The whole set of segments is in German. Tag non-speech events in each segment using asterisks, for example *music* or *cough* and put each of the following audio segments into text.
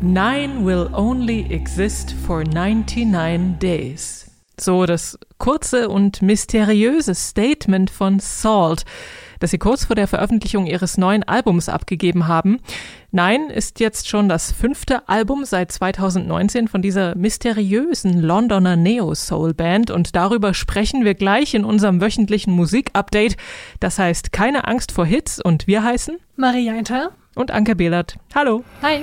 Nine will only exist for 99 days. So das kurze und mysteriöse Statement von Salt das sie kurz vor der Veröffentlichung ihres neuen Albums abgegeben haben. Nein ist jetzt schon das fünfte Album seit 2019 von dieser mysteriösen Londoner Neo-Soul-Band und darüber sprechen wir gleich in unserem wöchentlichen Musik-Update. Das heißt, keine Angst vor Hits und wir heißen Maria Inter und Anke Behlert. Hallo. Hi.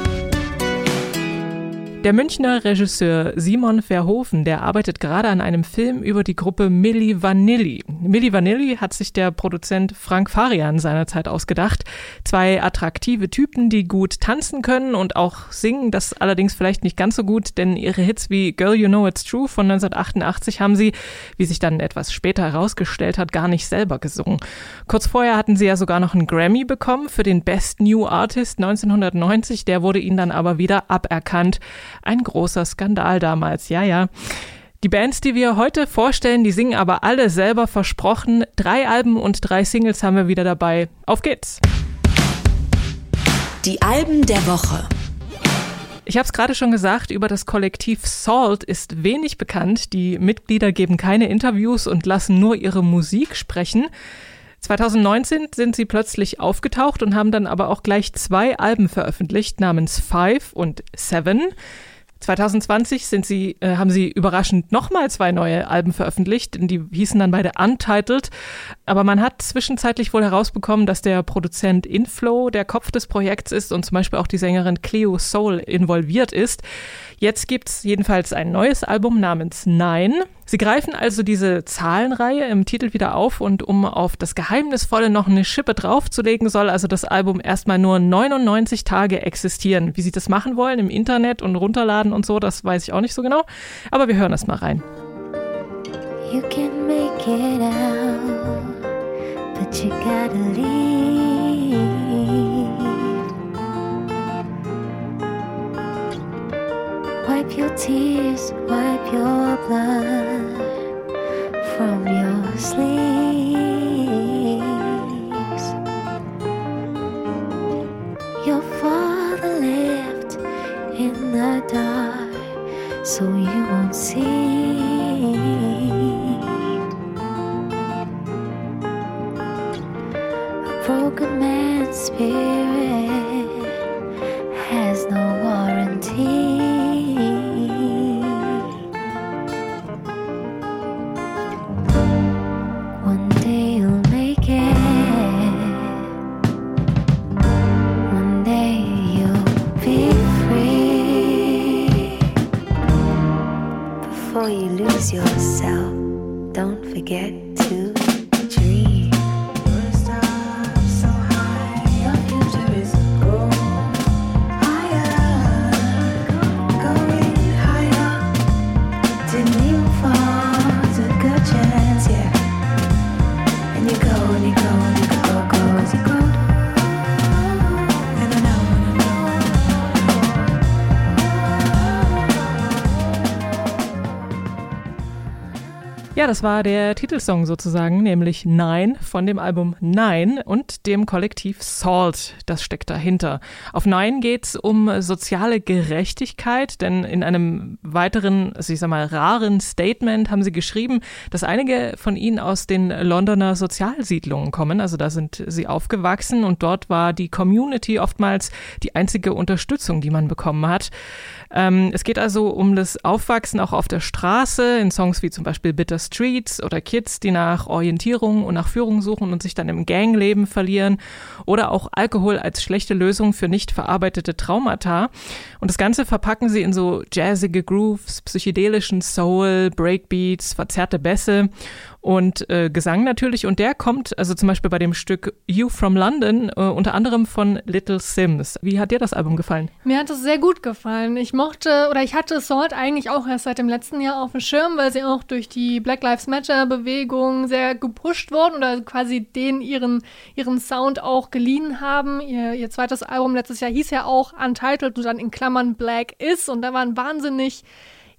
Der Münchner Regisseur Simon Verhoeven, der arbeitet gerade an einem Film über die Gruppe Milli Vanilli. Milli Vanilli hat sich der Produzent Frank Farian seinerzeit ausgedacht. Zwei attraktive Typen, die gut tanzen können und auch singen, das allerdings vielleicht nicht ganz so gut, denn ihre Hits wie Girl You Know It's True von 1988 haben sie, wie sich dann etwas später herausgestellt hat, gar nicht selber gesungen. Kurz vorher hatten sie ja sogar noch einen Grammy bekommen für den Best New Artist 1990, der wurde ihnen dann aber wieder aberkannt. Ein großer Skandal damals, ja, ja. Die Bands, die wir heute vorstellen, die singen aber alle selber versprochen. Drei Alben und drei Singles haben wir wieder dabei. Auf geht's! Die Alben der Woche. Ich habe es gerade schon gesagt, über das Kollektiv Salt ist wenig bekannt. Die Mitglieder geben keine Interviews und lassen nur ihre Musik sprechen. 2019 sind sie plötzlich aufgetaucht und haben dann aber auch gleich zwei Alben veröffentlicht namens Five und Seven. 2020 sind sie, äh, haben sie überraschend nochmal zwei neue Alben veröffentlicht. Die hießen dann beide Untitled. Aber man hat zwischenzeitlich wohl herausbekommen, dass der Produzent Inflow der Kopf des Projekts ist und zum Beispiel auch die Sängerin Cleo Soul involviert ist. Jetzt gibt's jedenfalls ein neues Album namens Nine. Sie greifen also diese Zahlenreihe im Titel wieder auf und um auf das Geheimnisvolle noch eine Schippe draufzulegen, soll also das Album erstmal nur 99 Tage existieren. Wie sie das machen wollen im Internet und runterladen und so, das weiß ich auch nicht so genau. Aber wir hören das mal rein. You can make it out, you gotta leave. Wipe your tears, wipe your blood from your sleeves. Your father left in the dark, so you won't see. Broken man's spirit das war der Titelsong sozusagen, nämlich Nine von dem Album Nine und dem Kollektiv Salt. Das steckt dahinter. Auf Nine geht's um soziale Gerechtigkeit, denn in einem weiteren, also ich sag mal, raren Statement haben sie geschrieben, dass einige von ihnen aus den Londoner Sozialsiedlungen kommen. Also da sind sie aufgewachsen und dort war die Community oftmals die einzige Unterstützung, die man bekommen hat. Ähm, es geht also um das Aufwachsen auch auf der Straße in Songs wie zum Beispiel Bitter Streets oder Kids, die nach Orientierung und nach Führung suchen und sich dann im Gangleben verlieren oder auch Alkohol als schlechte Lösung für nicht verarbeitete Traumata. Und das Ganze verpacken sie in so jazzige Grooves, psychedelischen Soul, Breakbeats, verzerrte Bässe und äh, Gesang natürlich. Und der kommt, also zum Beispiel bei dem Stück You from London, äh, unter anderem von Little Sims. Wie hat dir das Album gefallen? Mir hat es sehr gut gefallen. Ich mochte oder ich hatte Salt eigentlich auch erst seit dem letzten Jahr auf dem Schirm, weil sie auch durch die Black Lives Matter Bewegung sehr gepusht wurden oder quasi den ihren, ihren Sound auch geliehen haben. Ihr, ihr zweites Album letztes Jahr hieß ja auch Untitled und dann in Klammern Black Is und da waren wahnsinnig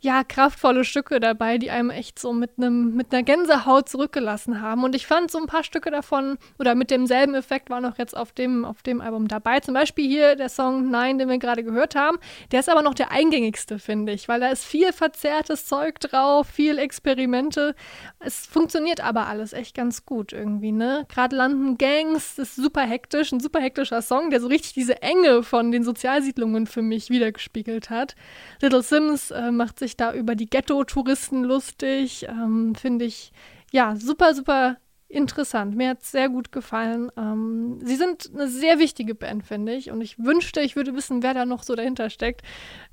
ja, kraftvolle Stücke dabei, die einem echt so mit einem, mit einer Gänsehaut zurückgelassen haben. Und ich fand so ein paar Stücke davon oder mit demselben Effekt waren auch jetzt auf dem, auf dem Album dabei. Zum Beispiel hier der Song Nein, den wir gerade gehört haben. Der ist aber noch der eingängigste, finde ich, weil da ist viel verzerrtes Zeug drauf, viel Experimente. Es funktioniert aber alles echt ganz gut irgendwie, ne? Gerade London Gangs ist super hektisch, ein super hektischer Song, der so richtig diese Enge von den Sozialsiedlungen für mich wiedergespiegelt hat. Little Sims äh, macht sich sich da über die Ghetto-Touristen lustig. Ähm, Finde ich ja super, super interessant. Mir hat es sehr gut gefallen. Ähm, sie sind eine sehr wichtige Band, finde ich. Und ich wünschte, ich würde wissen, wer da noch so dahinter steckt.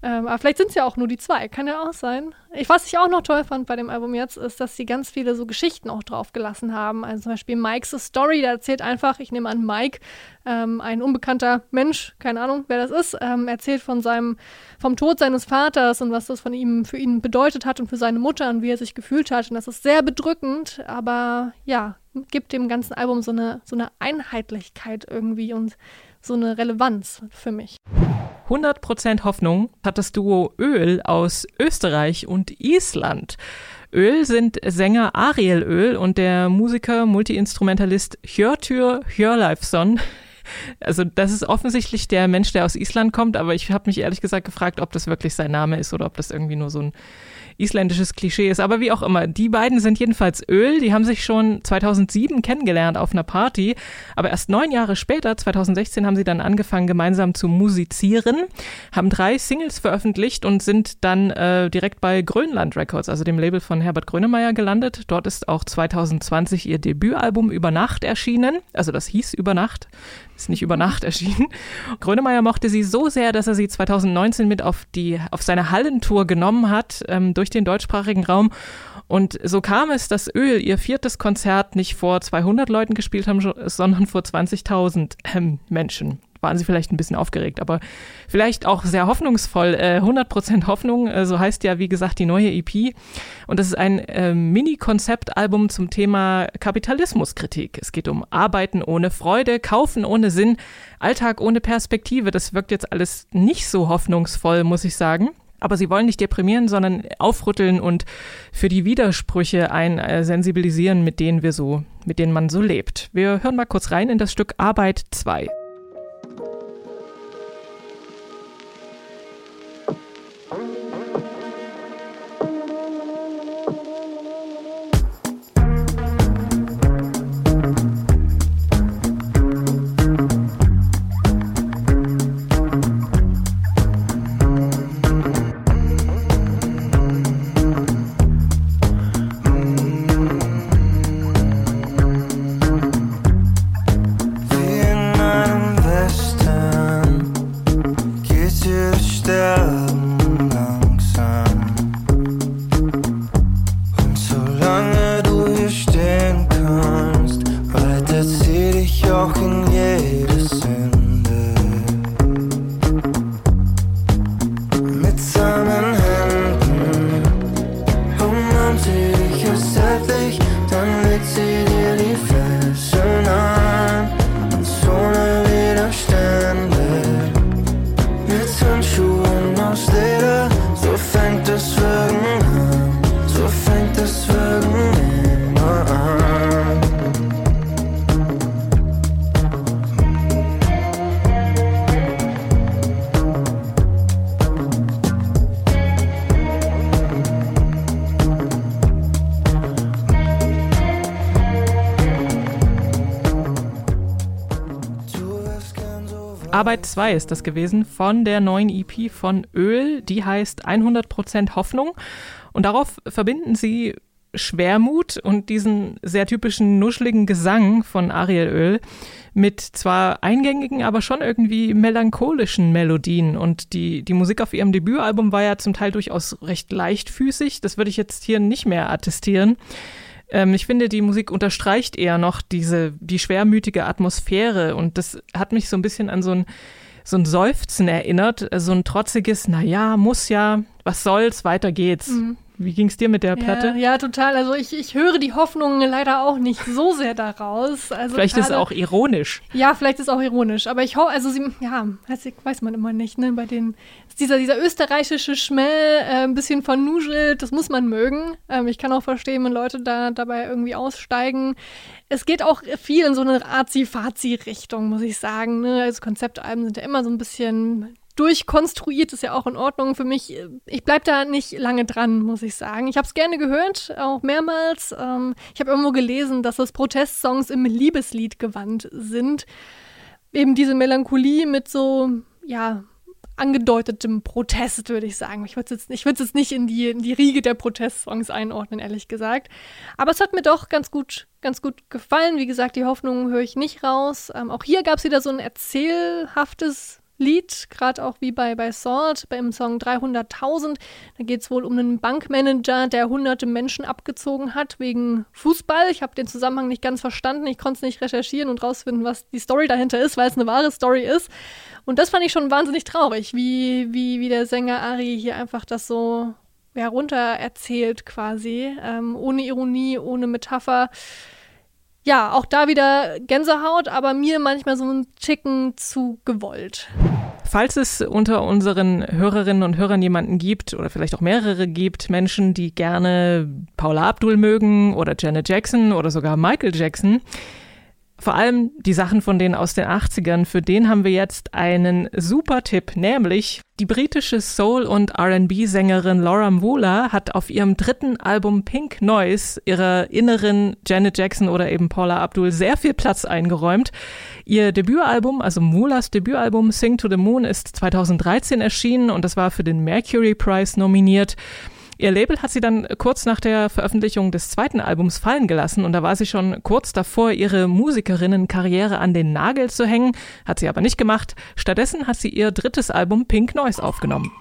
Ähm, aber vielleicht sind es ja auch nur die zwei. Kann ja auch sein. Ich, was ich auch noch toll fand bei dem Album jetzt, ist, dass sie ganz viele so Geschichten auch draufgelassen haben. Also zum Beispiel Mike's Story, da erzählt einfach, ich nehme an, Mike, ähm, ein unbekannter Mensch, keine Ahnung, wer das ist, ähm, erzählt von seinem, vom Tod seines Vaters und was das von ihm für ihn bedeutet hat und für seine Mutter und wie er sich gefühlt hat. Und das ist sehr bedrückend, aber ja, gibt dem ganzen Album so eine, so eine Einheitlichkeit irgendwie und so eine Relevanz für mich. 100% Hoffnung hat das Duo Öl aus Österreich und Island. Öl sind Sänger Ariel Öl und der Musiker, Multiinstrumentalist Hjörtür Hjörleifsson. Also das ist offensichtlich der Mensch, der aus Island kommt, aber ich habe mich ehrlich gesagt gefragt, ob das wirklich sein Name ist oder ob das irgendwie nur so ein isländisches Klischee ist. Aber wie auch immer, die beiden sind jedenfalls Öl. Die haben sich schon 2007 kennengelernt auf einer Party. Aber erst neun Jahre später, 2016, haben sie dann angefangen, gemeinsam zu musizieren, haben drei Singles veröffentlicht und sind dann äh, direkt bei Grönland Records, also dem Label von Herbert Grönemeyer, gelandet. Dort ist auch 2020 ihr Debütalbum Über Nacht erschienen. Also das hieß Über Nacht ist nicht über Nacht erschienen. Grönemeyer mochte sie so sehr, dass er sie 2019 mit auf die auf seine Hallentour genommen hat ähm, durch den deutschsprachigen Raum. Und so kam es, dass Öl ihr viertes Konzert nicht vor 200 Leuten gespielt haben, sondern vor 20.000 ähm, Menschen waren sie vielleicht ein bisschen aufgeregt, aber vielleicht auch sehr hoffnungsvoll. Äh, 100% Hoffnung, äh, so heißt ja, wie gesagt, die neue EP. Und das ist ein äh, Mini-Konzeptalbum zum Thema Kapitalismuskritik. Es geht um Arbeiten ohne Freude, Kaufen ohne Sinn, Alltag ohne Perspektive. Das wirkt jetzt alles nicht so hoffnungsvoll, muss ich sagen. Aber sie wollen nicht deprimieren, sondern aufrütteln und für die Widersprüche ein äh, sensibilisieren, mit denen wir so, mit denen man so lebt. Wir hören mal kurz rein in das Stück Arbeit 2. Arbeit 2 ist das gewesen von der neuen EP von Öl. Die heißt 100% Hoffnung. Und darauf verbinden sie Schwermut und diesen sehr typischen nuschligen Gesang von Ariel Öl mit zwar eingängigen, aber schon irgendwie melancholischen Melodien. Und die, die Musik auf ihrem Debütalbum war ja zum Teil durchaus recht leichtfüßig. Das würde ich jetzt hier nicht mehr attestieren. Ähm, ich finde, die Musik unterstreicht eher noch diese, die schwermütige Atmosphäre und das hat mich so ein bisschen an so ein, so ein Seufzen erinnert, so ein trotziges, na ja, muss ja, was soll's, weiter geht's. Mhm. Wie ging es dir mit der Platte? Ja, ja, total. Also ich, ich höre die Hoffnung leider auch nicht so sehr daraus. Also vielleicht grade, ist es auch ironisch. Ja, vielleicht ist es auch ironisch. Aber ich hoffe, also sie, ja, weiß man immer nicht, ne? Bei den, dieser, dieser österreichische Schmell, äh, ein bisschen vernuschelt, das muss man mögen. Ähm, ich kann auch verstehen, wenn Leute da dabei irgendwie aussteigen. Es geht auch viel in so eine Azi-Fazi-Richtung, muss ich sagen. Ne? Also Konzeptalben sind ja immer so ein bisschen durchkonstruiert, ist ja auch in Ordnung für mich. Ich bleibe da nicht lange dran, muss ich sagen. Ich habe es gerne gehört, auch mehrmals. Ähm, ich habe irgendwo gelesen, dass es Protestsongs im Liebeslied gewandt sind. Eben diese Melancholie mit so, ja, angedeutetem Protest, würde ich sagen. Ich würde es jetzt, jetzt nicht in die, in die Riege der Protestsongs einordnen, ehrlich gesagt. Aber es hat mir doch ganz gut, ganz gut gefallen. Wie gesagt, die Hoffnung höre ich nicht raus. Ähm, auch hier gab es wieder so ein erzählhaftes Lied, gerade auch wie bei, bei Salt, beim Song 300.000. Da geht es wohl um einen Bankmanager, der hunderte Menschen abgezogen hat wegen Fußball. Ich habe den Zusammenhang nicht ganz verstanden. Ich konnte es nicht recherchieren und rausfinden, was die Story dahinter ist, weil es eine wahre Story ist. Und das fand ich schon wahnsinnig traurig, wie, wie, wie der Sänger Ari hier einfach das so herunter erzählt quasi, ähm, ohne Ironie, ohne Metapher ja, auch da wieder Gänsehaut, aber mir manchmal so ein Chicken zu gewollt. Falls es unter unseren Hörerinnen und Hörern jemanden gibt oder vielleicht auch mehrere gibt, Menschen, die gerne Paula Abdul mögen oder Janet Jackson oder sogar Michael Jackson, vor allem die Sachen von denen aus den 80ern, für den haben wir jetzt einen super Tipp, nämlich die britische Soul- und RB-Sängerin Laura Mwula hat auf ihrem dritten Album Pink Noise ihrer inneren Janet Jackson oder eben Paula Abdul sehr viel Platz eingeräumt. Ihr Debütalbum, also Mwulas Debütalbum Sing to the Moon, ist 2013 erschienen und das war für den Mercury Prize nominiert. Ihr Label hat sie dann kurz nach der Veröffentlichung des zweiten Albums fallen gelassen und da war sie schon kurz davor, ihre Musikerinnenkarriere an den Nagel zu hängen, hat sie aber nicht gemacht. Stattdessen hat sie ihr drittes Album Pink Noise aufgenommen.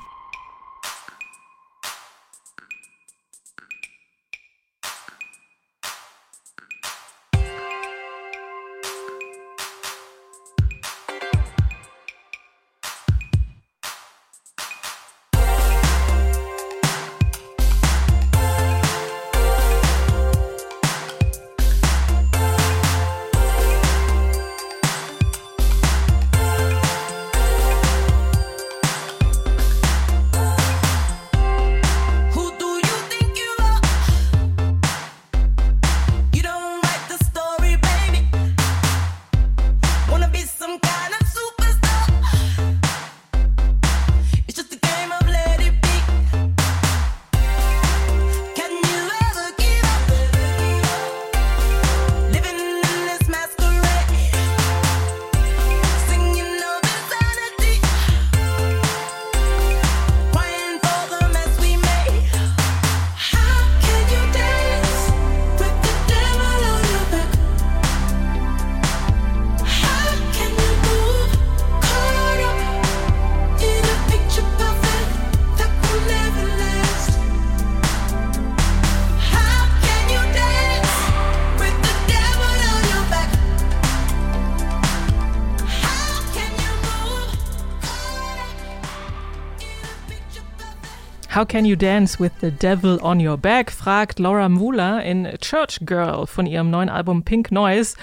How Can You Dance with the Devil on Your Back? fragt Laura Mula in Church Girl von ihrem neuen Album Pink Noise.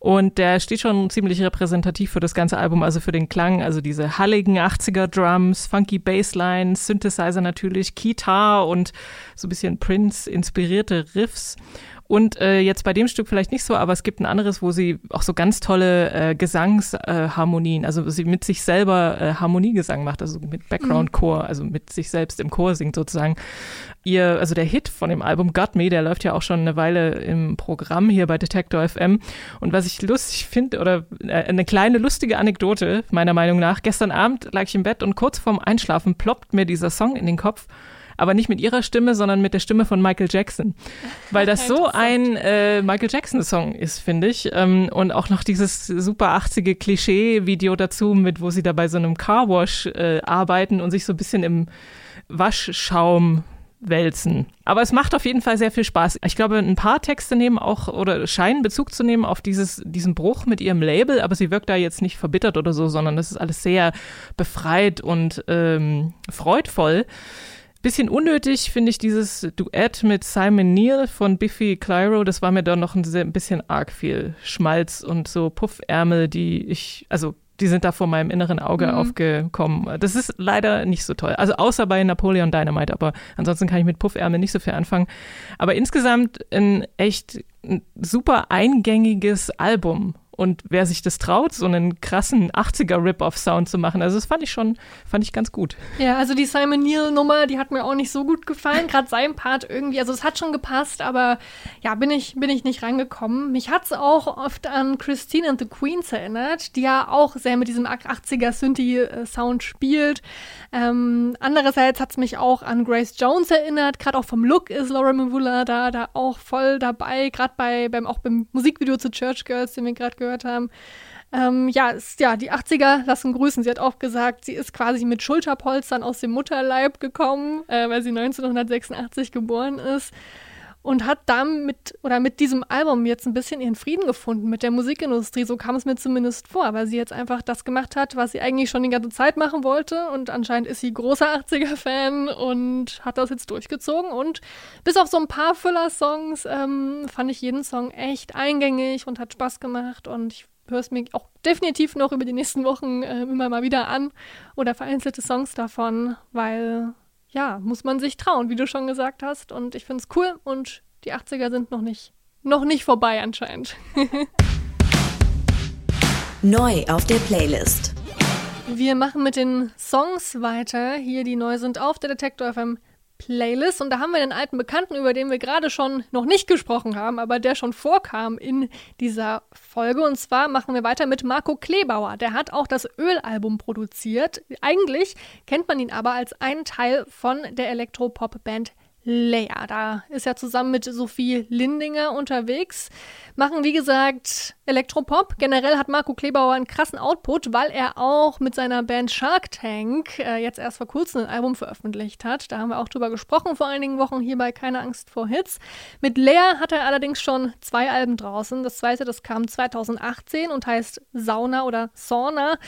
Und der steht schon ziemlich repräsentativ für das ganze Album, also für den Klang, also diese halligen 80er Drums, funky Bassline, Synthesizer natürlich, Kitar und so ein bisschen Prince inspirierte Riffs. Und äh, jetzt bei dem Stück vielleicht nicht so, aber es gibt ein anderes, wo sie auch so ganz tolle äh, Gesangsharmonien, äh, also sie mit sich selber äh, Harmoniegesang macht, also mit Background-Chor, mhm. also mit sich selbst im Chor singt sozusagen. Ihr, also der Hit von dem Album Got Me, der läuft ja auch schon eine Weile im Programm hier bei Detektor FM. Und was ich lustig finde, oder äh, eine kleine lustige Anekdote, meiner Meinung nach, gestern Abend lag ich im Bett und kurz vorm Einschlafen ploppt mir dieser Song in den Kopf aber nicht mit ihrer Stimme, sondern mit der Stimme von Michael Jackson. Weil das *laughs* so ein äh, Michael Jackson-Song ist, finde ich. Ähm, und auch noch dieses super 80er Klischee-Video dazu, mit wo sie da bei so einem Carwash äh, arbeiten und sich so ein bisschen im Waschschaum wälzen. Aber es macht auf jeden Fall sehr viel Spaß. Ich glaube, ein paar Texte nehmen auch oder scheinen Bezug zu nehmen auf dieses, diesen Bruch mit ihrem Label, aber sie wirkt da jetzt nicht verbittert oder so, sondern das ist alles sehr befreit und ähm, freudvoll. Bisschen unnötig finde ich dieses Duett mit Simon Neal von Biffy Clyro. Das war mir dann noch ein, ein bisschen arg viel Schmalz und so Puffärmel, die ich, also die sind da vor meinem inneren Auge mhm. aufgekommen. Das ist leider nicht so toll. Also außer bei Napoleon Dynamite, aber ansonsten kann ich mit Puffärmel nicht so viel anfangen. Aber insgesamt ein echt super eingängiges Album und wer sich das traut, so einen krassen 80er-Rip-Off-Sound zu machen, also das fand ich schon, fand ich ganz gut. Ja, also die Simon Neil-Nummer, die hat mir auch nicht so gut gefallen. Gerade sein Part irgendwie, also es hat schon gepasst, aber ja, bin ich, bin ich nicht rangekommen. Mich hat es auch oft an Christine and the Queens erinnert, die ja auch sehr mit diesem 80er-Synthi-Sound spielt. Ähm, andererseits hat es mich auch an Grace Jones erinnert, gerade auch vom Look ist Laura Mvula da, da auch voll dabei, gerade bei, beim, auch beim Musikvideo zu Church Girls, den wir gerade gehört haben. Ähm, ja, ist, ja, die 80er lassen grüßen. Sie hat auch gesagt, sie ist quasi mit Schulterpolstern aus dem Mutterleib gekommen, äh, weil sie 1986 geboren ist und hat damit oder mit diesem Album jetzt ein bisschen ihren Frieden gefunden mit der Musikindustrie. So kam es mir zumindest vor, weil sie jetzt einfach das gemacht hat, was sie eigentlich schon die ganze Zeit machen wollte. Und anscheinend ist sie großer 80er-Fan und hat das jetzt durchgezogen. Und bis auf so ein paar Füller-Songs ähm, fand ich jeden Song echt eingängig und hat Spaß gemacht. Und ich höre es mir auch definitiv noch über die nächsten Wochen äh, immer mal wieder an oder vereinzelte Songs davon, weil ja, muss man sich trauen, wie du schon gesagt hast. Und ich finde es cool und die 80er sind noch nicht, noch nicht vorbei anscheinend. *laughs* Neu auf der Playlist. Wir machen mit den Songs weiter, hier die neu sind auf der Detektor FM Playlist. Und da haben wir einen alten Bekannten, über den wir gerade schon noch nicht gesprochen haben, aber der schon vorkam in dieser Folge. Und zwar machen wir weiter mit Marco Klebauer. Der hat auch das Ölalbum produziert. Eigentlich kennt man ihn aber als einen Teil von der Elektropop-Band Leia. Da ist er zusammen mit Sophie Lindinger unterwegs. Machen, wie gesagt, Elektropop. Generell hat Marco Klebauer einen krassen Output, weil er auch mit seiner Band Shark Tank äh, jetzt erst vor kurzem ein Album veröffentlicht hat. Da haben wir auch drüber gesprochen vor einigen Wochen hier bei Keine Angst vor Hits. Mit Leia hat er allerdings schon zwei Alben draußen. Das zweite, das kam 2018 und heißt Sauna oder Sauna.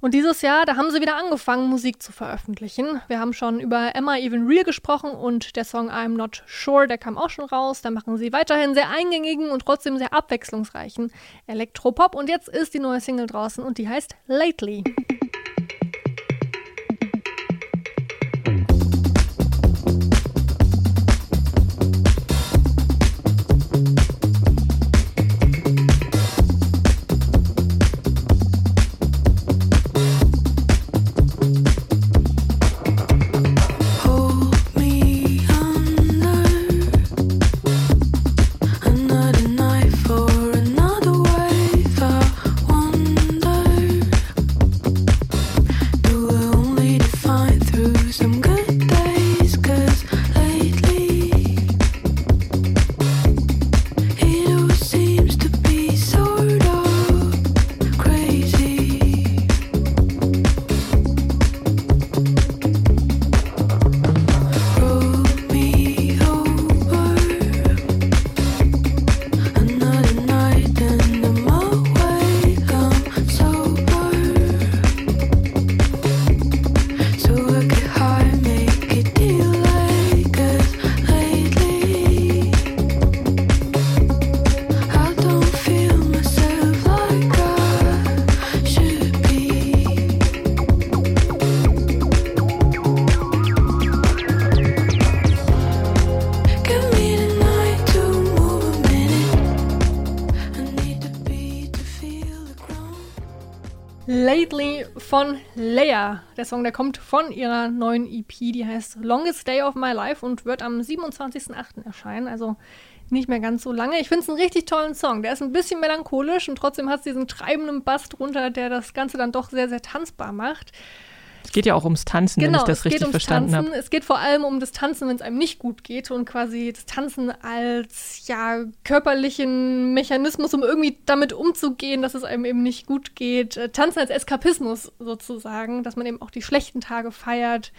Und dieses Jahr, da haben sie wieder angefangen, Musik zu veröffentlichen. Wir haben schon über Emma Even Real gesprochen und der Song I'm Not Sure, der kam auch schon raus. Da machen sie weiterhin sehr eingängigen und trotzdem sehr abwechslungsreichen Elektropop. Und jetzt ist die neue Single draußen und die heißt Lately. Von Leia. Der Song, der kommt von ihrer neuen EP, die heißt Longest Day of My Life und wird am 27.08. erscheinen. Also nicht mehr ganz so lange. Ich finde es einen richtig tollen Song. Der ist ein bisschen melancholisch und trotzdem hat es diesen treibenden Bass drunter, der das Ganze dann doch sehr, sehr tanzbar macht. Es geht ja auch ums Tanzen, genau, wenn ich das richtig verstanden habe. Es geht vor allem um das Tanzen, wenn es einem nicht gut geht und quasi das Tanzen als ja körperlichen Mechanismus, um irgendwie damit umzugehen, dass es einem eben nicht gut geht. Äh, Tanzen als Eskapismus sozusagen, dass man eben auch die schlechten Tage feiert.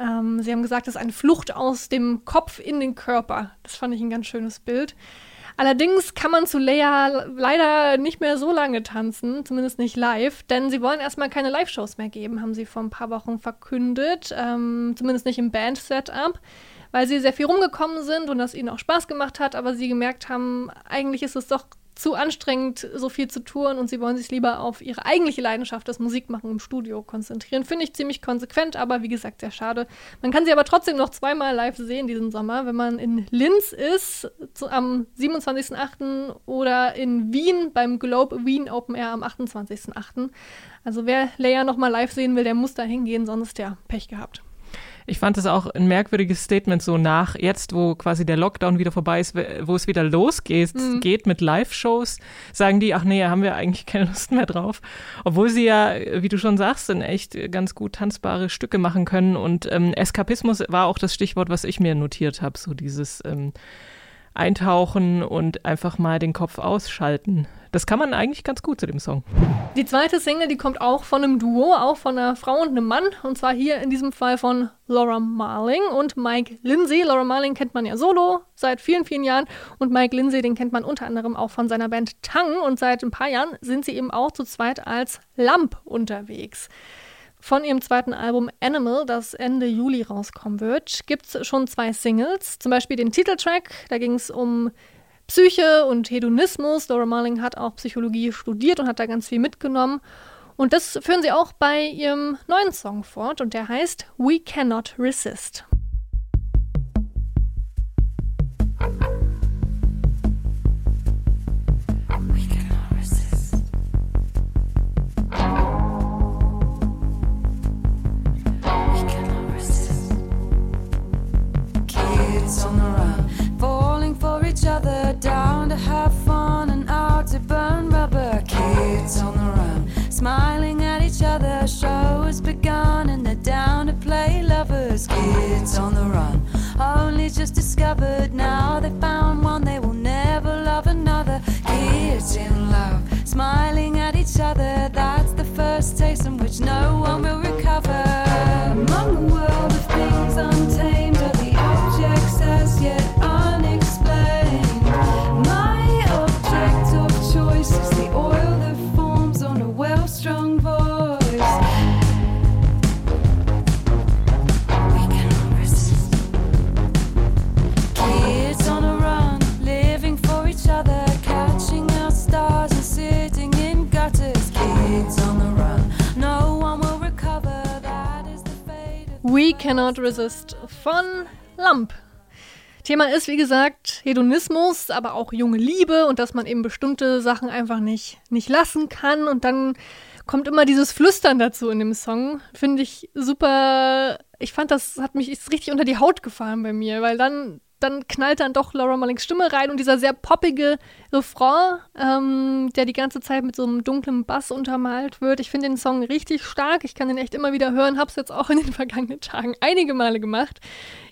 Ähm, Sie haben gesagt, es ist eine Flucht aus dem Kopf in den Körper. Das fand ich ein ganz schönes Bild. Allerdings kann man zu Leia leider nicht mehr so lange tanzen, zumindest nicht live, denn sie wollen erstmal keine Live-Shows mehr geben, haben sie vor ein paar Wochen verkündet, ähm, zumindest nicht im Band-Setup weil sie sehr viel rumgekommen sind und das ihnen auch Spaß gemacht hat, aber sie gemerkt haben, eigentlich ist es doch zu anstrengend, so viel zu touren und sie wollen sich lieber auf ihre eigentliche Leidenschaft, das Musikmachen im Studio, konzentrieren. Finde ich ziemlich konsequent, aber wie gesagt, sehr schade. Man kann sie aber trotzdem noch zweimal live sehen diesen Sommer, wenn man in Linz ist, zu, am 27.08. oder in Wien beim Globe Wien Open Air am 28.08. Also wer Leia nochmal live sehen will, der muss da hingehen, sonst ja, Pech gehabt. Ich fand es auch ein merkwürdiges Statement so nach jetzt, wo quasi der Lockdown wieder vorbei ist, wo es wieder losgeht, mhm. geht mit Live-Shows, sagen die, ach nee, haben wir eigentlich *laughs* keine Lust mehr drauf. Obwohl sie ja, wie du schon sagst, in echt ganz gut tanzbare Stücke machen können. Und ähm, Eskapismus war auch das Stichwort, was ich mir notiert habe, so dieses ähm, Eintauchen und einfach mal den Kopf ausschalten. Das kann man eigentlich ganz gut zu dem Song. Die zweite Single, die kommt auch von einem Duo, auch von einer Frau und einem Mann. Und zwar hier in diesem Fall von Laura Marling und Mike Lindsay. Laura Marling kennt man ja solo seit vielen, vielen Jahren. Und Mike Lindsay, den kennt man unter anderem auch von seiner Band Tang. Und seit ein paar Jahren sind sie eben auch zu zweit als Lamp unterwegs. Von ihrem zweiten Album Animal, das Ende Juli rauskommen wird, gibt es schon zwei Singles. Zum Beispiel den Titeltrack, da ging es um Psyche und Hedonismus. Laura Marling hat auch Psychologie studiert und hat da ganz viel mitgenommen. Und das führen sie auch bei ihrem neuen Song fort und der heißt We Cannot Resist. On the run. Only just discovered now they found one they will never love another. Kids in love, smiling Cannot Resist von Lamp. Thema ist, wie gesagt, Hedonismus, aber auch junge Liebe und dass man eben bestimmte Sachen einfach nicht, nicht lassen kann. Und dann kommt immer dieses Flüstern dazu in dem Song. Finde ich super. Ich fand, das hat mich richtig unter die Haut gefahren bei mir, weil dann dann knallt dann doch Laura Marlings Stimme rein und dieser sehr poppige Refrain, ähm, der die ganze Zeit mit so einem dunklen Bass untermalt wird. Ich finde den Song richtig stark. Ich kann den echt immer wieder hören. Hab's jetzt auch in den *laughs* vergangenen Tagen einige Male gemacht.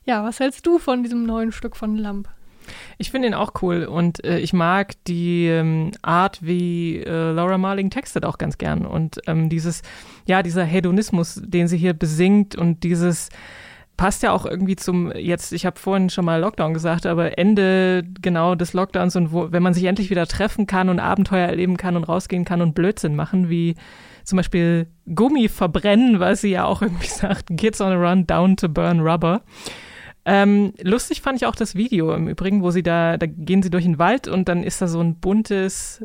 Ja, was hältst du von diesem neuen Stück von Lamp? Ich finde ihn auch cool und äh, ich mag die ähm, Art, wie äh, Laura Marling textet auch ganz gern und ähm, dieses, ja, dieser Hedonismus, den sie hier besingt und dieses passt ja auch irgendwie zum jetzt, ich habe vorhin schon mal Lockdown gesagt, aber Ende genau des Lockdowns und wo, wenn man sich endlich wieder treffen kann und Abenteuer erleben kann und rausgehen kann und Blödsinn machen, wie zum Beispiel Gummi verbrennen, weil sie ja auch irgendwie *laughs* sagt, Kids on a run, down to burn rubber. Ähm, lustig fand ich auch das Video im Übrigen, wo sie da, da gehen sie durch den Wald und dann ist da so ein buntes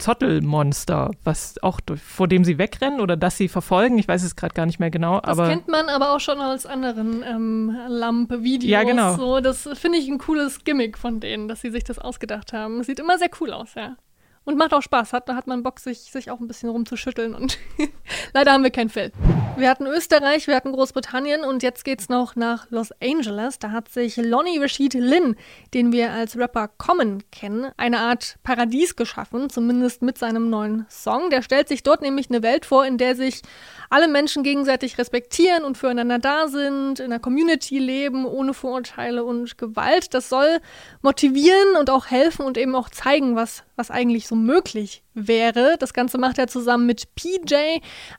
Zottelmonster, was auch vor dem sie wegrennen oder das sie verfolgen. Ich weiß es gerade gar nicht mehr genau. Das kennt man aber auch schon aus anderen ähm, Lampe-Videos. Ja, genau. So, das finde ich ein cooles Gimmick von denen, dass sie sich das ausgedacht haben. Sieht immer sehr cool aus, ja. Und macht auch Spaß. Hat, da hat man Bock, sich, sich auch ein bisschen rumzuschütteln. Und *laughs* leider haben wir kein Fell. Wir hatten Österreich, wir hatten Großbritannien und jetzt geht's noch nach Los Angeles. Da hat sich Lonnie Rashid Lynn, den wir als Rapper Common kennen, eine Art Paradies geschaffen, zumindest mit seinem neuen Song. Der stellt sich dort nämlich eine Welt vor, in der sich alle Menschen gegenseitig respektieren und füreinander da sind, in einer Community leben, ohne Vorurteile und Gewalt. Das soll motivieren und auch helfen und eben auch zeigen, was, was eigentlich so möglich wäre. Das Ganze macht er zusammen mit PJ,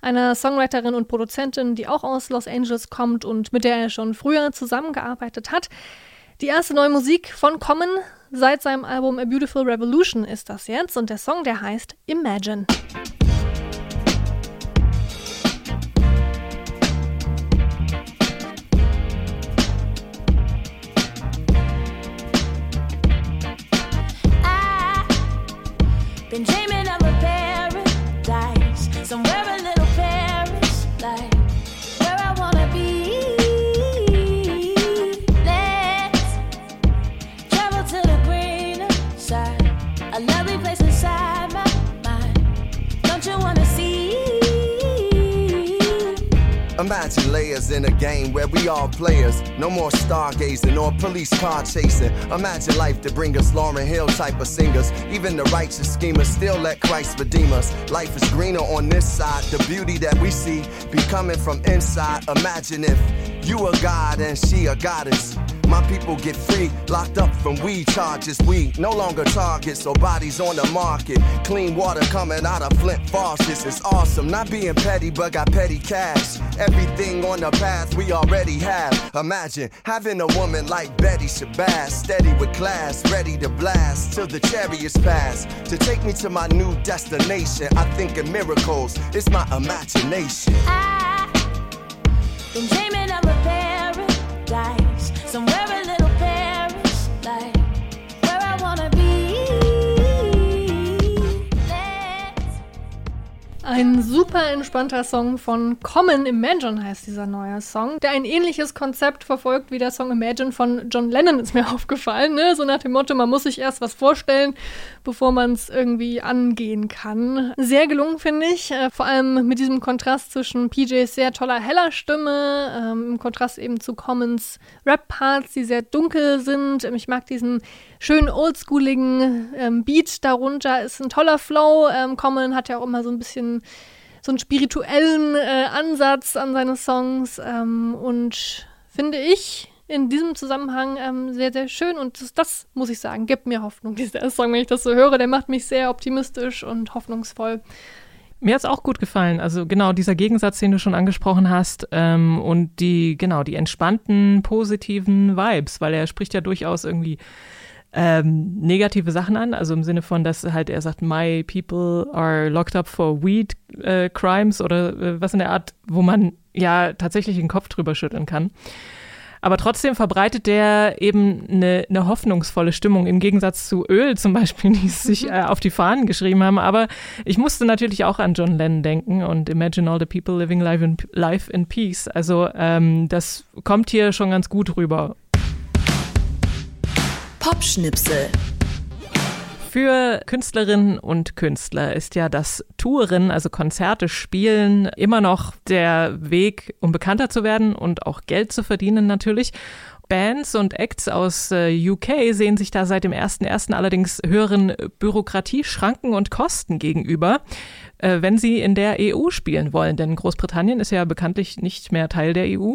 einer Songwriterin und Produzentin, die auch aus Los Angeles kommt und mit der er schon früher zusammengearbeitet hat. Die erste neue Musik von Common Seit seinem Album A Beautiful Revolution ist das jetzt und der Song, der heißt Imagine. Been dreaming of a paradise somewhere a little Paris Imagine layers in a game where we all players. No more stargazing or police car chasing. Imagine life to bring us Lauren Hill type of singers. Even the righteous schemers still let Christ redeem us. Life is greener on this side. The beauty that we see be coming from inside. Imagine if you a god and she a goddess. My people get free, locked up from weed charges. We no longer targets or bodies on the market. Clean water coming out of Flint faucets. It's awesome. Not being petty, but got petty cash. Everything on the path we already have. Imagine having a woman like Betty Shabazz, steady with class, ready to blast till the chariots pass. To take me to my new destination, I think in miracles. It's my imagination. I been dreaming of a paradise somewhere Ein super entspannter Song von Common Imagine heißt dieser neue Song, der ein ähnliches Konzept verfolgt wie der Song Imagine von John Lennon, ist mir *laughs* aufgefallen. Ne? So nach dem Motto, man muss sich erst was vorstellen, bevor man es irgendwie angehen kann. Sehr gelungen, finde ich. Äh, vor allem mit diesem Kontrast zwischen PJs sehr toller, heller Stimme, ähm, im Kontrast eben zu Commons Rap-Parts, die sehr dunkel sind. Ich mag diesen schönen oldschooligen ähm, Beat darunter. Ist ein toller Flow. Ähm, Common hat ja auch immer so ein bisschen so einen spirituellen äh, Ansatz an seine Songs ähm, und finde ich in diesem Zusammenhang ähm, sehr, sehr schön und das, das, muss ich sagen, gibt mir Hoffnung. *laughs* Dieser Song, wenn ich das so höre, der macht mich sehr optimistisch und hoffnungsvoll. Mir hat's auch gut gefallen. Also genau dieser Gegensatz, den du schon angesprochen hast ähm, und die genau die entspannten positiven Vibes, weil er spricht ja durchaus irgendwie ähm, negative Sachen an, also im Sinne von, dass halt er sagt, my people are locked up for weed äh, crimes oder äh, was in der Art, wo man ja tatsächlich den Kopf drüber schütteln kann. Aber trotzdem verbreitet der eben eine, eine hoffnungsvolle Stimmung im Gegensatz zu Öl zum Beispiel, die es sich äh, auf die Fahnen geschrieben haben. Aber ich musste natürlich auch an John Lennon denken und Imagine all the people living life in, life in peace. Also ähm, das kommt hier schon ganz gut rüber. Popschnipsel. Für Künstlerinnen und Künstler ist ja das Touren, also Konzerte spielen, immer noch der Weg, um bekannter zu werden und auch Geld zu verdienen natürlich. Bands und Acts aus äh, UK sehen sich da seit dem 1.1. allerdings höheren Bürokratieschranken und Kosten gegenüber, äh, wenn sie in der EU spielen wollen. Denn Großbritannien ist ja bekanntlich nicht mehr Teil der EU.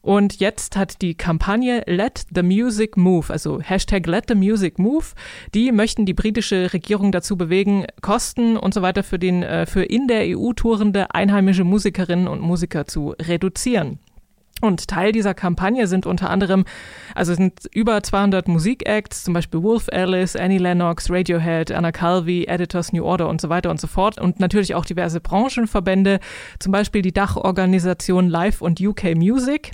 Und jetzt hat die Kampagne Let the Music Move, also Hashtag Let the Music Move, die möchten die britische Regierung dazu bewegen, Kosten und so weiter für, den, äh, für in der EU tourende einheimische Musikerinnen und Musiker zu reduzieren. Und Teil dieser Kampagne sind unter anderem, also sind über 200 Musikacts, zum Beispiel Wolf Alice, Annie Lennox, Radiohead, Anna Calvi, Editors New Order und so weiter und so fort. Und natürlich auch diverse Branchenverbände, zum Beispiel die Dachorganisation Live und UK Music.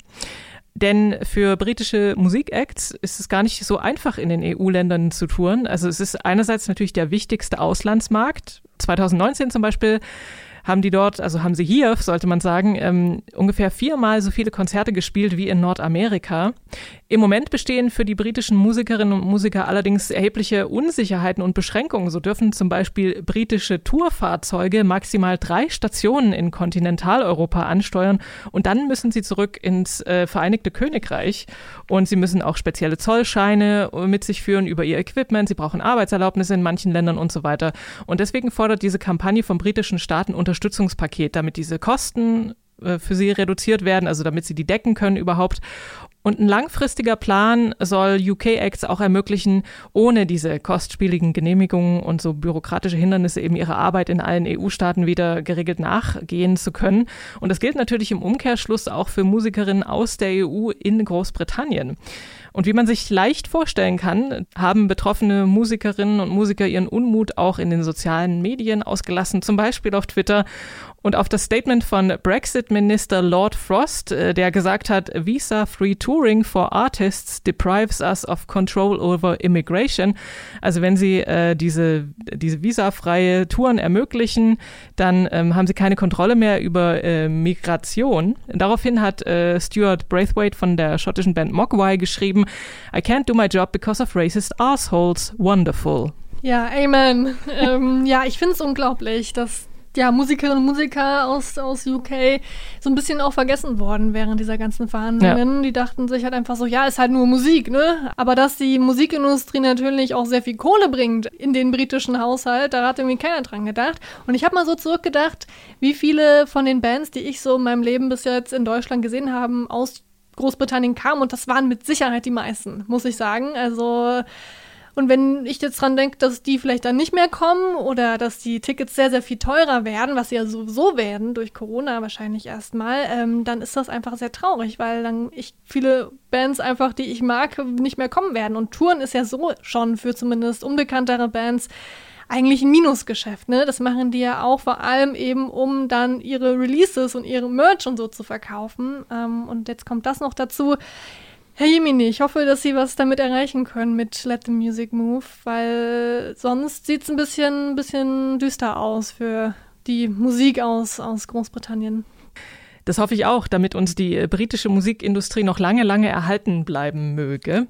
Denn für britische Musikacts ist es gar nicht so einfach, in den EU-Ländern zu touren. Also es ist einerseits natürlich der wichtigste Auslandsmarkt. 2019 zum Beispiel haben die dort, also haben sie hier, sollte man sagen, ähm, ungefähr viermal so viele Konzerte gespielt wie in Nordamerika. Im Moment bestehen für die britischen Musikerinnen und Musiker allerdings erhebliche Unsicherheiten und Beschränkungen. So dürfen zum Beispiel britische Tourfahrzeuge maximal drei Stationen in Kontinentaleuropa ansteuern und dann müssen sie zurück ins äh, Vereinigte Königreich und sie müssen auch spezielle Zollscheine mit sich führen über ihr Equipment. Sie brauchen Arbeitserlaubnisse in manchen Ländern und so weiter. Und deswegen fordert diese Kampagne vom britischen Staaten Unterstützungspaket, damit diese Kosten äh, für sie reduziert werden, also damit sie die decken können überhaupt. Und ein langfristiger Plan soll UK Acts auch ermöglichen, ohne diese kostspieligen Genehmigungen und so bürokratische Hindernisse eben ihre Arbeit in allen EU-Staaten wieder geregelt nachgehen zu können. Und das gilt natürlich im Umkehrschluss auch für Musikerinnen aus der EU in Großbritannien. Und wie man sich leicht vorstellen kann, haben betroffene Musikerinnen und Musiker ihren Unmut auch in den sozialen Medien ausgelassen, zum Beispiel auf Twitter. Und auf das Statement von Brexit-Minister Lord Frost, äh, der gesagt hat, Visa-free touring for artists deprives us of control over immigration. Also wenn sie äh, diese, diese visafreie Touren ermöglichen, dann ähm, haben sie keine Kontrolle mehr über äh, Migration. Daraufhin hat äh, Stuart Braithwaite von der schottischen Band Mogwai geschrieben, I can't do my job because of racist assholes. Wonderful. Ja, Amen. *laughs* ähm, ja, ich finde es unglaublich, dass ja, Musikerinnen und Musiker aus, aus UK so ein bisschen auch vergessen worden während dieser ganzen Verhandlungen. Ja. Die dachten sich halt einfach so, ja, ist halt nur Musik, ne? Aber dass die Musikindustrie natürlich auch sehr viel Kohle bringt in den britischen Haushalt, da hat irgendwie keiner dran gedacht. Und ich habe mal so zurückgedacht, wie viele von den Bands, die ich so in meinem Leben bis jetzt in Deutschland gesehen habe, aus Großbritannien kamen und das waren mit Sicherheit die meisten, muss ich sagen. Also und wenn ich jetzt dran denke, dass die vielleicht dann nicht mehr kommen oder dass die Tickets sehr, sehr viel teurer werden, was sie ja sowieso werden durch Corona wahrscheinlich erstmal, ähm, dann ist das einfach sehr traurig, weil dann ich viele Bands einfach, die ich mag, nicht mehr kommen werden. Und Touren ist ja so schon für zumindest unbekanntere Bands eigentlich ein Minusgeschäft, ne? Das machen die ja auch vor allem eben, um dann ihre Releases und ihre Merch und so zu verkaufen. Ähm, und jetzt kommt das noch dazu. Herr Jemini, ich hoffe, dass Sie was damit erreichen können mit Let the Music Move, weil sonst sieht es ein bisschen, bisschen düster aus für die Musik aus, aus Großbritannien. Das hoffe ich auch, damit uns die äh, britische Musikindustrie noch lange, lange erhalten bleiben möge.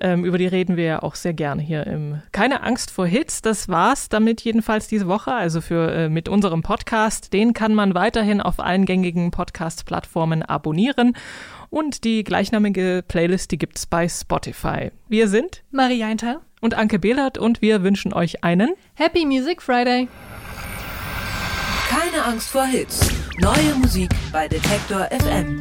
Ähm, über die reden wir ja auch sehr gerne hier im Keine Angst vor Hits. Das war's damit jedenfalls diese Woche. Also für äh, mit unserem Podcast. Den kann man weiterhin auf allen gängigen Podcast-Plattformen abonnieren. Und die gleichnamige Playlist, die gibt's bei Spotify. Wir sind Marie Einter und Anke Behlert und wir wünschen euch einen Happy Music Friday. Keine Angst vor Hits. Neue Musik bei Detektor FM.